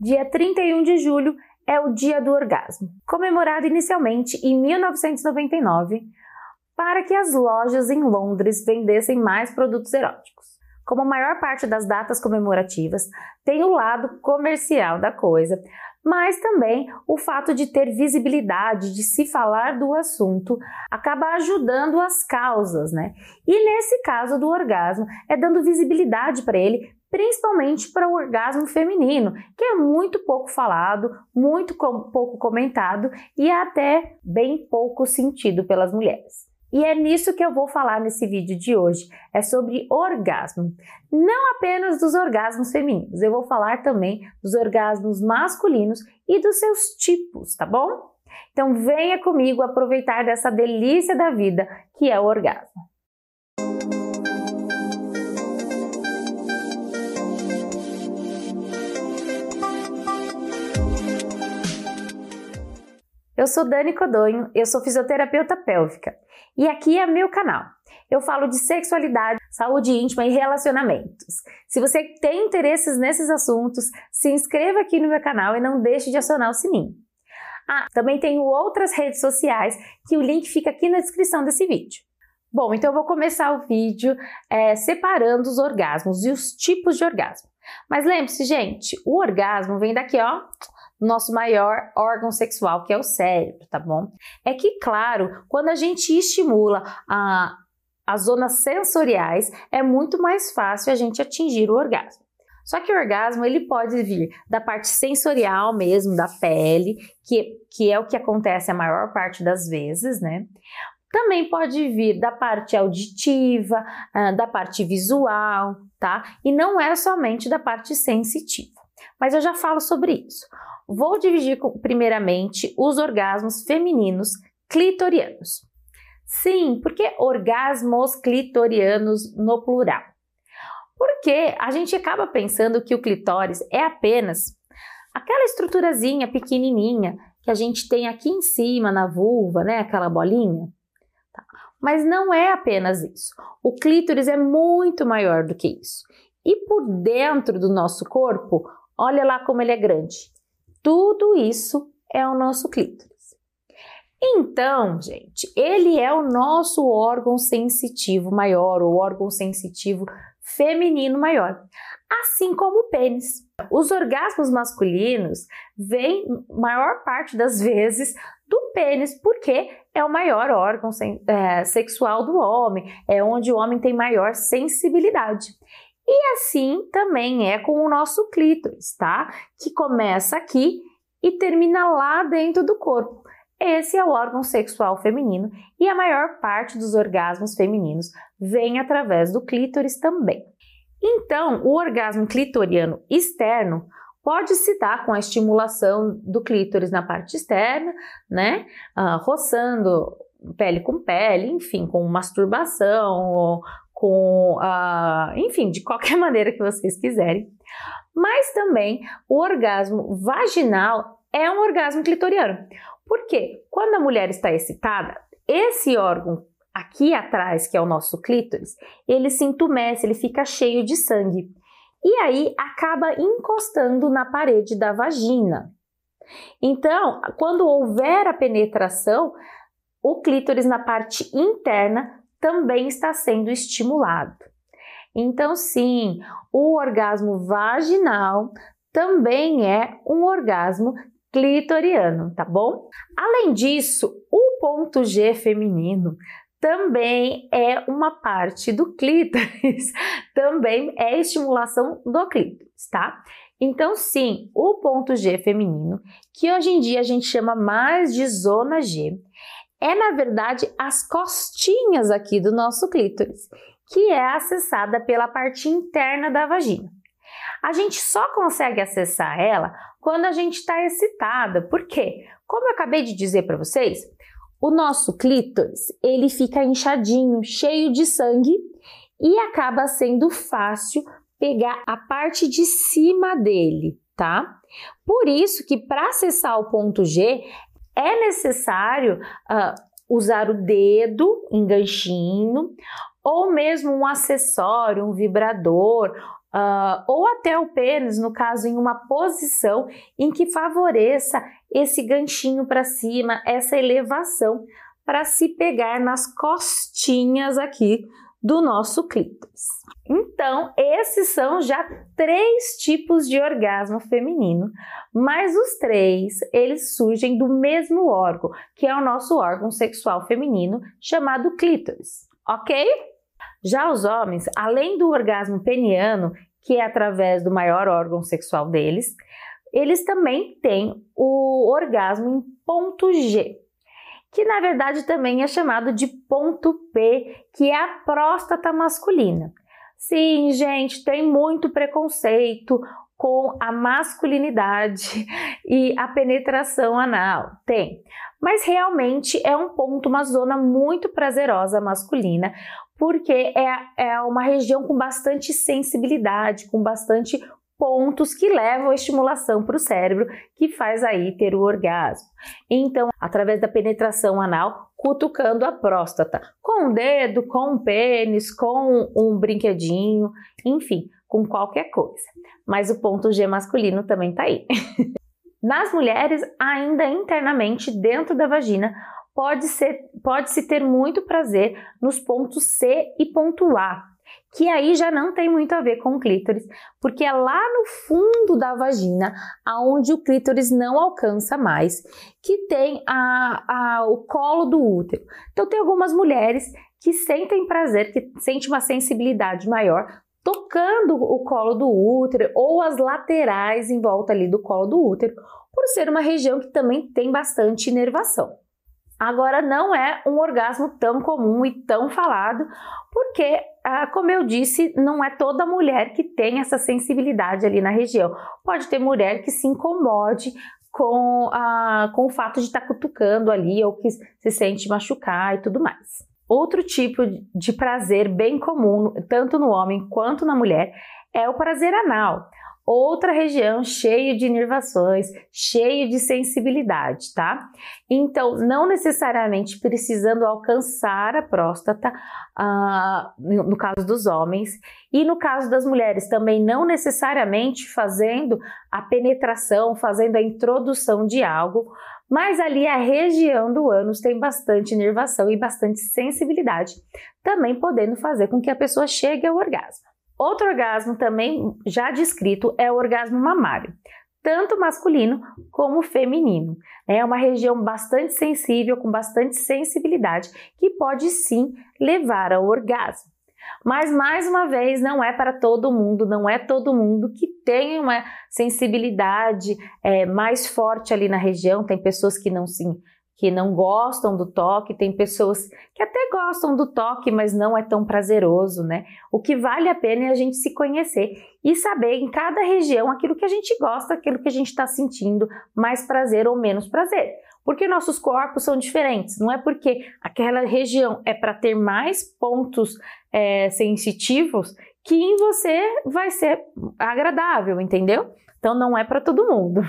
dia 31 de julho é o Dia do Orgasmo, comemorado inicialmente em 1999 para que as lojas em Londres vendessem mais produtos eróticos. Como a maior parte das datas comemorativas tem o lado comercial da coisa, mas também o fato de ter visibilidade, de se falar do assunto, acaba ajudando as causas, né? E nesse caso do orgasmo, é dando visibilidade para ele, principalmente para o orgasmo feminino, que é muito pouco falado, muito pouco comentado e até bem pouco sentido pelas mulheres. E é nisso que eu vou falar nesse vídeo de hoje. É sobre orgasmo. Não apenas dos orgasmos femininos, eu vou falar também dos orgasmos masculinos e dos seus tipos, tá bom? Então venha comigo aproveitar dessa delícia da vida que é o orgasmo. Eu sou Dani Codonho, eu sou fisioterapeuta pélvica e aqui é meu canal. Eu falo de sexualidade, saúde íntima e relacionamentos. Se você tem interesses nesses assuntos, se inscreva aqui no meu canal e não deixe de acionar o sininho. Ah, também tenho outras redes sociais que o link fica aqui na descrição desse vídeo. Bom, então eu vou começar o vídeo é, separando os orgasmos e os tipos de orgasmo. Mas lembre-se, gente, o orgasmo vem daqui, ó, nosso maior órgão sexual, que é o cérebro, tá bom? É que, claro, quando a gente estimula a, as zonas sensoriais, é muito mais fácil a gente atingir o orgasmo. Só que o orgasmo ele pode vir da parte sensorial mesmo, da pele, que, que é o que acontece a maior parte das vezes, né? Também pode vir da parte auditiva, ah, da parte visual, tá? E não é somente da parte sensitiva. Mas eu já falo sobre isso. Vou dividir primeiramente os orgasmos femininos clitorianos. Sim, porque orgasmos clitorianos no plural? Porque a gente acaba pensando que o clitóris é apenas aquela estruturazinha pequenininha que a gente tem aqui em cima na vulva, né? Aquela bolinha. Tá. Mas não é apenas isso. O clítoris é muito maior do que isso. E por dentro do nosso corpo, olha lá como ele é grande. Tudo isso é o nosso clítoris. Então, gente, ele é o nosso órgão sensitivo maior, o órgão sensitivo feminino maior, assim como o pênis. Os orgasmos masculinos vêm, maior parte das vezes, do pênis, porque é o maior órgão é, sexual do homem, é onde o homem tem maior sensibilidade. E assim também é com o nosso clítoris, tá? Que começa aqui e termina lá dentro do corpo. Esse é o órgão sexual feminino e a maior parte dos orgasmos femininos vem através do clítoris também. Então, o orgasmo clitoriano externo pode se dar com a estimulação do clítoris na parte externa, né? Uh, roçando pele com pele, enfim, com masturbação ou com, uh, enfim, de qualquer maneira que vocês quiserem. Mas também o orgasmo vaginal é um orgasmo clitoriano. Porque quando a mulher está excitada, esse órgão aqui atrás, que é o nosso clítoris, ele se entumece, ele fica cheio de sangue. E aí acaba encostando na parede da vagina. Então, quando houver a penetração, o clítoris na parte interna também está sendo estimulado. Então, sim, o orgasmo vaginal também é um orgasmo clitoriano, tá bom? Além disso, o ponto G feminino também é uma parte do clítoris, também é estimulação do clítoris, tá? Então, sim, o ponto G feminino, que hoje em dia a gente chama mais de zona G, é na verdade as costinhas aqui do nosso clítoris, que é acessada pela parte interna da vagina. A gente só consegue acessar ela quando a gente está excitada, porque, como eu acabei de dizer para vocês, o nosso clítoris ele fica inchadinho, cheio de sangue e acaba sendo fácil pegar a parte de cima dele, tá? Por isso que para acessar o ponto G é necessário uh, usar o dedo em ganchinho ou mesmo um acessório, um vibrador uh, ou até o pênis, no caso, em uma posição em que favoreça esse ganchinho para cima, essa elevação, para se pegar nas costinhas aqui do nosso clítoris. Então, esses são já três tipos de orgasmo feminino, mas os três, eles surgem do mesmo órgão, que é o nosso órgão sexual feminino, chamado clítoris, ok? Já os homens, além do orgasmo peniano, que é através do maior órgão sexual deles, eles também têm o orgasmo em ponto G, que na verdade também é chamado de ponto P, que é a próstata masculina. Sim, gente, tem muito preconceito com a masculinidade e a penetração anal. Tem. Mas realmente é um ponto, uma zona muito prazerosa masculina, porque é, é uma região com bastante sensibilidade, com bastante pontos que levam a estimulação para o cérebro, que faz aí ter o orgasmo. Então, através da penetração anal, cutucando a próstata, com um dedo, com um pênis, com um brinquedinho, enfim, com qualquer coisa. Mas o ponto G masculino também está aí. Nas mulheres, ainda internamente dentro da vagina, pode ser pode se ter muito prazer nos pontos C e ponto A, que aí já não tem muito a ver com o clítoris, porque é lá no fundo da vagina, aonde o clítoris não alcança mais, que tem a, a, o colo do útero. Então tem algumas mulheres que sentem prazer, que sentem uma sensibilidade maior tocando o colo do útero ou as laterais em volta ali do colo do útero, por ser uma região que também tem bastante inervação. Agora, não é um orgasmo tão comum e tão falado, porque, ah, como eu disse, não é toda mulher que tem essa sensibilidade ali na região. Pode ter mulher que se incomode com, ah, com o fato de estar tá cutucando ali ou que se sente machucar e tudo mais. Outro tipo de prazer bem comum, tanto no homem quanto na mulher, é o prazer anal outra região cheia de inervações, cheia de sensibilidade, tá? Então, não necessariamente precisando alcançar a próstata, uh, no caso dos homens, e no caso das mulheres também não necessariamente fazendo a penetração, fazendo a introdução de algo, mas ali a região do ânus tem bastante inervação e bastante sensibilidade, também podendo fazer com que a pessoa chegue ao orgasmo. Outro orgasmo também já descrito é o orgasmo mamário, tanto masculino como feminino. É uma região bastante sensível, com bastante sensibilidade, que pode sim levar ao orgasmo. Mas mais uma vez, não é para todo mundo, não é todo mundo que tem uma sensibilidade é, mais forte ali na região. Tem pessoas que não se que não gostam do toque, tem pessoas que até gostam do toque, mas não é tão prazeroso, né? O que vale a pena é a gente se conhecer e saber em cada região aquilo que a gente gosta, aquilo que a gente está sentindo, mais prazer ou menos prazer. Porque nossos corpos são diferentes, não é porque aquela região é para ter mais pontos é, sensitivos que em você vai ser agradável, entendeu? Então não é para todo mundo.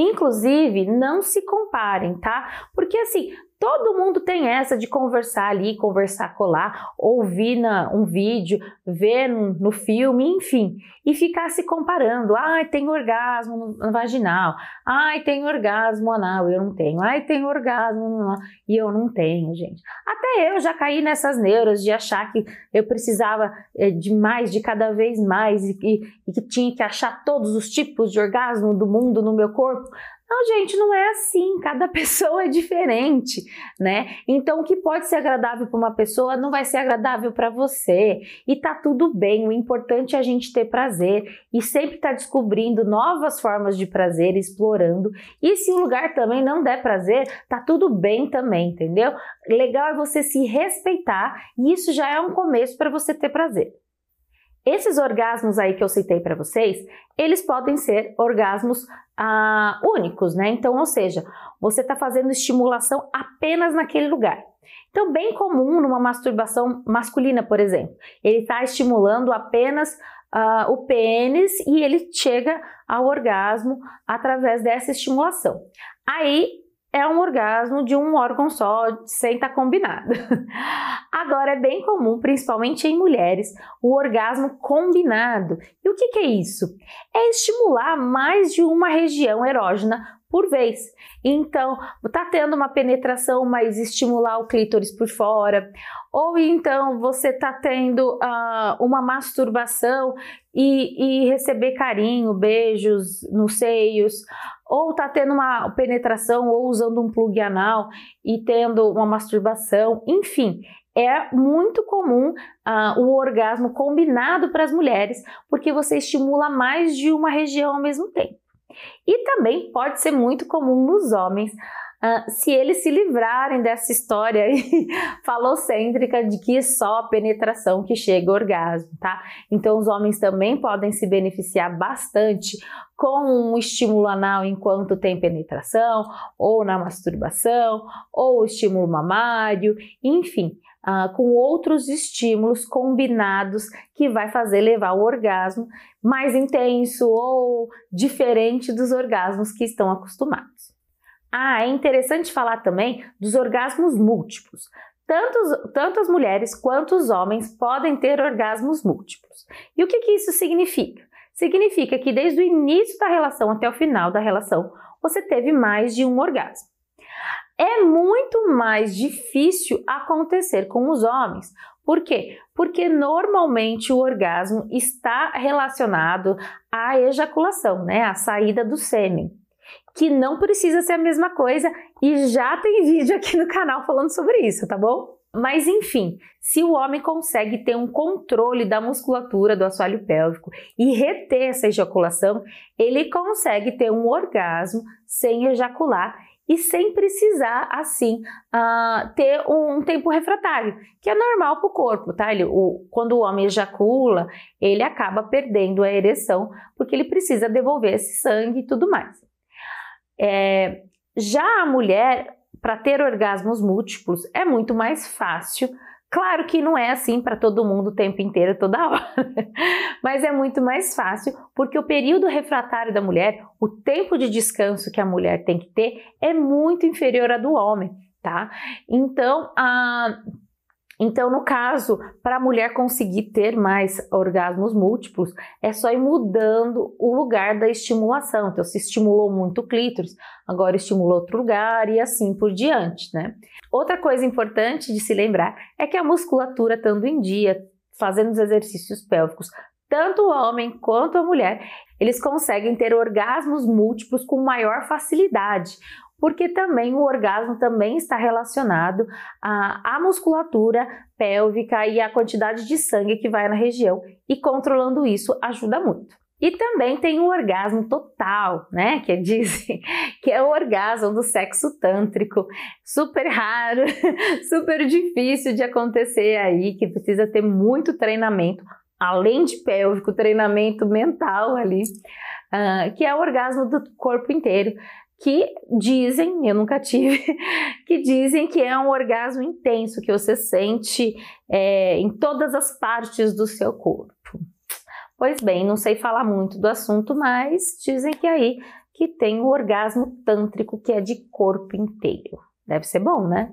Inclusive, não se comparem, tá? Porque assim, Todo mundo tem essa de conversar ali, conversar colar, ouvir na, um vídeo, ver no, no, filme, enfim, e ficar se comparando. Ai, tem orgasmo vaginal. Ai, tem orgasmo anal, eu não tenho. Ai, tem orgasmo no, e eu não tenho, gente. Até eu já caí nessas neuras de achar que eu precisava é, de mais, de cada vez mais, e, e, e que tinha que achar todos os tipos de orgasmo do mundo no meu corpo. Não, gente, não é assim. Cada pessoa é diferente, né? Então, o que pode ser agradável para uma pessoa não vai ser agradável para você. E tá tudo bem. O importante é a gente ter prazer e sempre estar tá descobrindo novas formas de prazer, explorando. E se o lugar também não der prazer, tá tudo bem também, entendeu? Legal é você se respeitar e isso já é um começo para você ter prazer. Esses orgasmos aí que eu citei para vocês, eles podem ser orgasmos ah, únicos, né? Então, ou seja, você está fazendo estimulação apenas naquele lugar. Então, bem comum numa masturbação masculina, por exemplo, ele está estimulando apenas uh, o pênis e ele chega ao orgasmo através dessa estimulação. Aí é um orgasmo de um órgão só, sem estar tá combinado. Agora, é bem comum, principalmente em mulheres, o orgasmo combinado. E o que, que é isso? É estimular mais de uma região erógena por vez. Então, tá tendo uma penetração, mas estimular o clítoris por fora, ou então você tá tendo uh, uma masturbação e, e, receber carinho, beijos nos seios, ou tá tendo uma penetração ou usando um plug anal e tendo uma masturbação, enfim. É muito comum uh, o orgasmo combinado para as mulheres, porque você estimula mais de uma região ao mesmo tempo. E também pode ser muito comum nos homens, uh, se eles se livrarem dessa história aí, falocêntrica de que é só penetração que chega ao orgasmo, tá? Então os homens também podem se beneficiar bastante com um estímulo anal enquanto tem penetração, ou na masturbação, ou estímulo mamário, enfim uh, com outros estímulos combinados que vai fazer levar o orgasmo mais intenso ou diferente dos orgasmos que estão acostumados. Ah, é interessante falar também dos orgasmos múltiplos. Tanto, tanto as mulheres quanto os homens podem ter orgasmos múltiplos. E o que, que isso significa? Significa que desde o início da relação até o final da relação, você teve mais de um orgasmo é muito mais difícil acontecer com os homens. Por quê? Porque normalmente o orgasmo está relacionado à ejaculação, né? À saída do sêmen. Que não precisa ser a mesma coisa e já tem vídeo aqui no canal falando sobre isso, tá bom? Mas enfim, se o homem consegue ter um controle da musculatura do assoalho pélvico e reter essa ejaculação, ele consegue ter um orgasmo sem ejacular e sem precisar, assim, uh, ter um tempo refratário, que é normal para o corpo, tá? Ele, o, quando o homem ejacula, ele acaba perdendo a ereção, porque ele precisa devolver esse sangue e tudo mais. É, já a mulher, para ter orgasmos múltiplos, é muito mais fácil Claro que não é assim para todo mundo o tempo inteiro, toda hora, mas é muito mais fácil porque o período refratário da mulher, o tempo de descanso que a mulher tem que ter, é muito inferior ao do homem, tá? Então, a então, no caso, para a mulher conseguir ter mais orgasmos múltiplos, é só ir mudando o lugar da estimulação. Então, se estimulou muito o clítoris, agora estimula outro lugar e assim por diante, né? Outra coisa importante de se lembrar é que a musculatura estando em dia, fazendo os exercícios pélvicos, tanto o homem quanto a mulher, eles conseguem ter orgasmos múltiplos com maior facilidade porque também o orgasmo também está relacionado à, à musculatura pélvica e à quantidade de sangue que vai na região, e controlando isso ajuda muito. E também tem o orgasmo total, né? Que dizem que é o orgasmo do sexo tântrico, super raro, super difícil de acontecer aí, que precisa ter muito treinamento, além de pélvico, treinamento mental ali, uh, que é o orgasmo do corpo inteiro que dizem, eu nunca tive, que dizem que é um orgasmo intenso que você sente é, em todas as partes do seu corpo. Pois bem, não sei falar muito do assunto, mas dizem que aí que tem o orgasmo tântrico que é de corpo inteiro. Deve ser bom, né?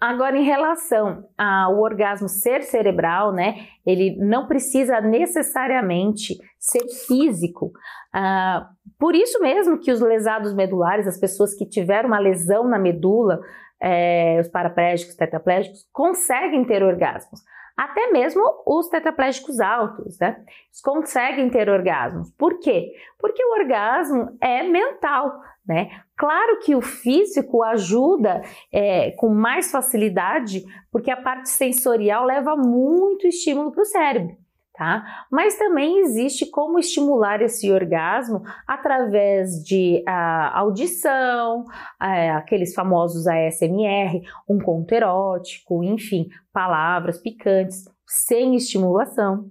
Agora, em relação ao orgasmo ser cerebral, né? Ele não precisa necessariamente ser físico. Ah, por isso mesmo que os lesados medulares, as pessoas que tiveram uma lesão na medula, é, os paraplégicos, tetraplégicos, conseguem ter orgasmos. Até mesmo os tetraplégicos altos, né? Eles conseguem ter orgasmos. Por quê? Porque o orgasmo é mental, né? Claro que o físico ajuda é, com mais facilidade, porque a parte sensorial leva muito estímulo para o cérebro tá? Mas também existe como estimular esse orgasmo através de a, audição, aqueles famosos ASMR, um conto erótico, enfim, palavras picantes, sem estimulação.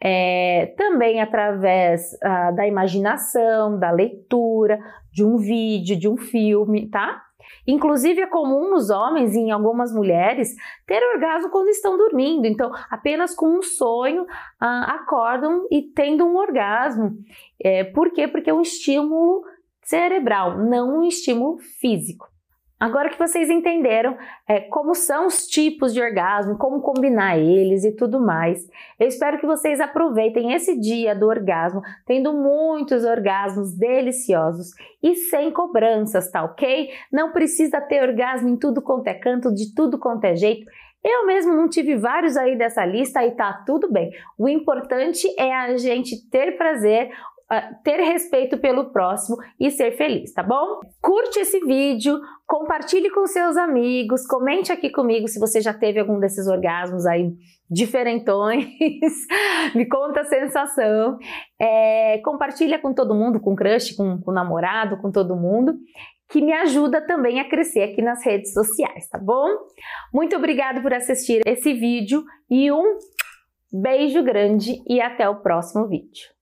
É, também através da imaginação, da leitura, de um vídeo, de um filme, tá? Inclusive, é comum nos homens e em algumas mulheres ter orgasmo quando estão dormindo. Então, apenas com um sonho ah, acordam e tendo um orgasmo. É, por quê? Porque é um estímulo cerebral, não um estímulo físico. Agora que vocês entenderam é, como são os tipos de orgasmo, como combinar eles e tudo mais, eu espero que vocês aproveitem esse dia do orgasmo, tendo muitos orgasmos deliciosos e sem cobranças, tá ok? Não precisa ter orgasmo em tudo quanto é canto, de tudo quanto é jeito. Eu mesmo não tive vários aí dessa lista e tá tudo bem. O importante é a gente ter prazer, ter respeito pelo próximo e ser feliz, tá bom? Curte esse vídeo, compartilhe com seus amigos, comente aqui comigo se você já teve algum desses orgasmos aí diferentões, me conta a sensação, é, compartilha com todo mundo, com crush, com, com namorado, com todo mundo, que me ajuda também a crescer aqui nas redes sociais, tá bom? Muito obrigado por assistir esse vídeo e um beijo grande e até o próximo vídeo.